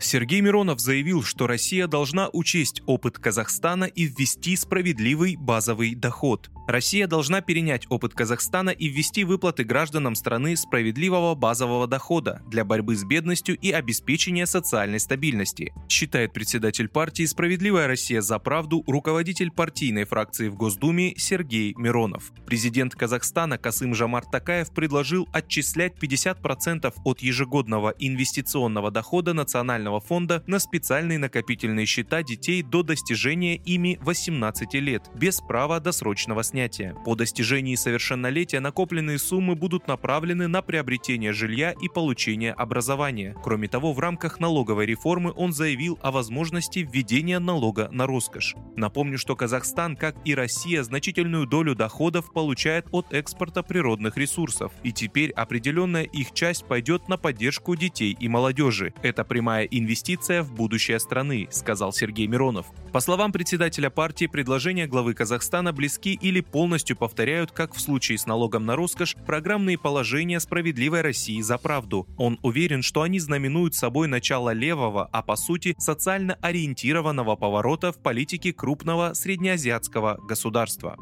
Сергей Миронов заявил, что Россия должна учесть опыт Казахстана и ввести справедливый базовый доход. Россия должна перенять опыт Казахстана и ввести выплаты гражданам страны справедливого базового дохода для борьбы с бедностью и обеспечения социальной стабильности, считает председатель партии «Справедливая Россия за правду» руководитель партийной фракции в Госдуме Сергей Миронов. Президент Казахстана Касым Жамар Такаев предложил отчислять 50% от ежегодного инвестиционного дохода Национального фонда на специальные накопительные счета детей до достижения ими 18 лет без права досрочного снятия. По достижении совершеннолетия накопленные суммы будут направлены на приобретение жилья и получение образования. Кроме того, в рамках налоговой реформы он заявил о возможности введения налога на роскошь. Напомню, что Казахстан, как и Россия, значительную долю доходов получает от экспорта природных ресурсов, и теперь определенная их часть пойдет на поддержку детей и молодежи. Это прямая инвестиция в будущее страны, сказал Сергей Миронов. По словам председателя партии, предложения главы Казахстана близки или полностью повторяют, как в случае с налогом на роскошь, программные положения «Справедливой России за правду». Он уверен, что они знаменуют собой начало левого, а по сути социально ориентированного поворота в политике крупного среднеазиатского государства.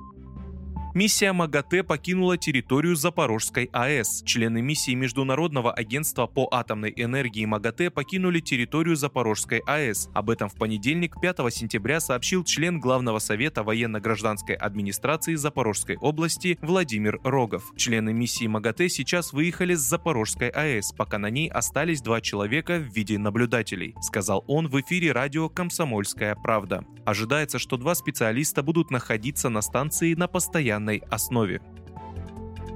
Миссия МАГАТЭ покинула территорию Запорожской АЭС. Члены миссии Международного агентства по атомной энергии МАГАТЭ покинули территорию Запорожской АЭС. Об этом в понедельник, 5 сентября, сообщил член Главного совета военно-гражданской администрации Запорожской области Владимир Рогов. Члены миссии МАГАТЭ сейчас выехали с Запорожской АЭС, пока на ней остались два человека в виде наблюдателей, сказал он в эфире радио «Комсомольская правда». Ожидается, что два специалиста будут находиться на станции на постоянном постоянной основе.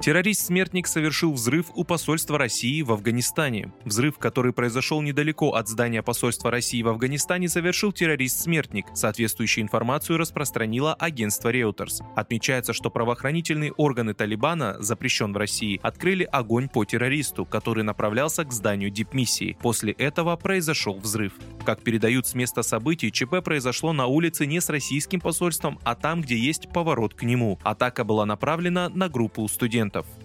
Террорист-смертник совершил взрыв у посольства России в Афганистане. Взрыв, который произошел недалеко от здания посольства России в Афганистане, совершил террорист-смертник. Соответствующую информацию распространило агентство Reuters. Отмечается, что правоохранительные органы Талибана, запрещен в России, открыли огонь по террористу, который направлялся к зданию дипмиссии. После этого произошел взрыв. Как передают с места событий, ЧП произошло на улице не с российским посольством, а там, где есть поворот к нему. Атака была направлена на группу студентов студентов.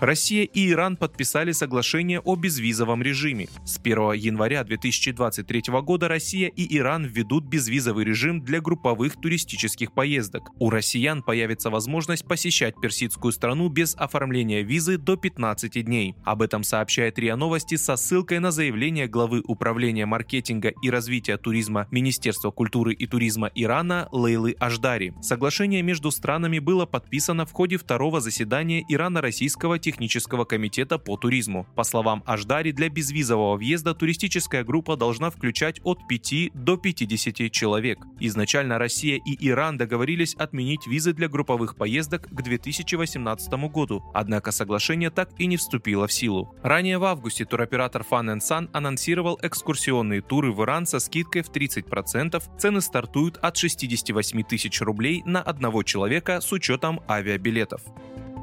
Россия и Иран подписали соглашение о безвизовом режиме. С 1 января 2023 года Россия и Иран введут безвизовый режим для групповых туристических поездок. У россиян появится возможность посещать персидскую страну без оформления визы до 15 дней. Об этом сообщает РИА Новости со ссылкой на заявление главы Управления маркетинга и развития туризма Министерства культуры и туризма Ирана Лейлы Аждари. Соглашение между странами было подписано в ходе второго заседания Ирано-Российского технического комитета по туризму. По словам Аждари, для безвизового въезда туристическая группа должна включать от 5 до 50 человек. Изначально Россия и Иран договорились отменить визы для групповых поездок к 2018 году, однако соглашение так и не вступило в силу. Ранее в августе туроператор Fun Sun анонсировал экскурсионные туры в Иран со скидкой в 30%, цены стартуют от 68 тысяч рублей на одного человека с учетом авиабилетов.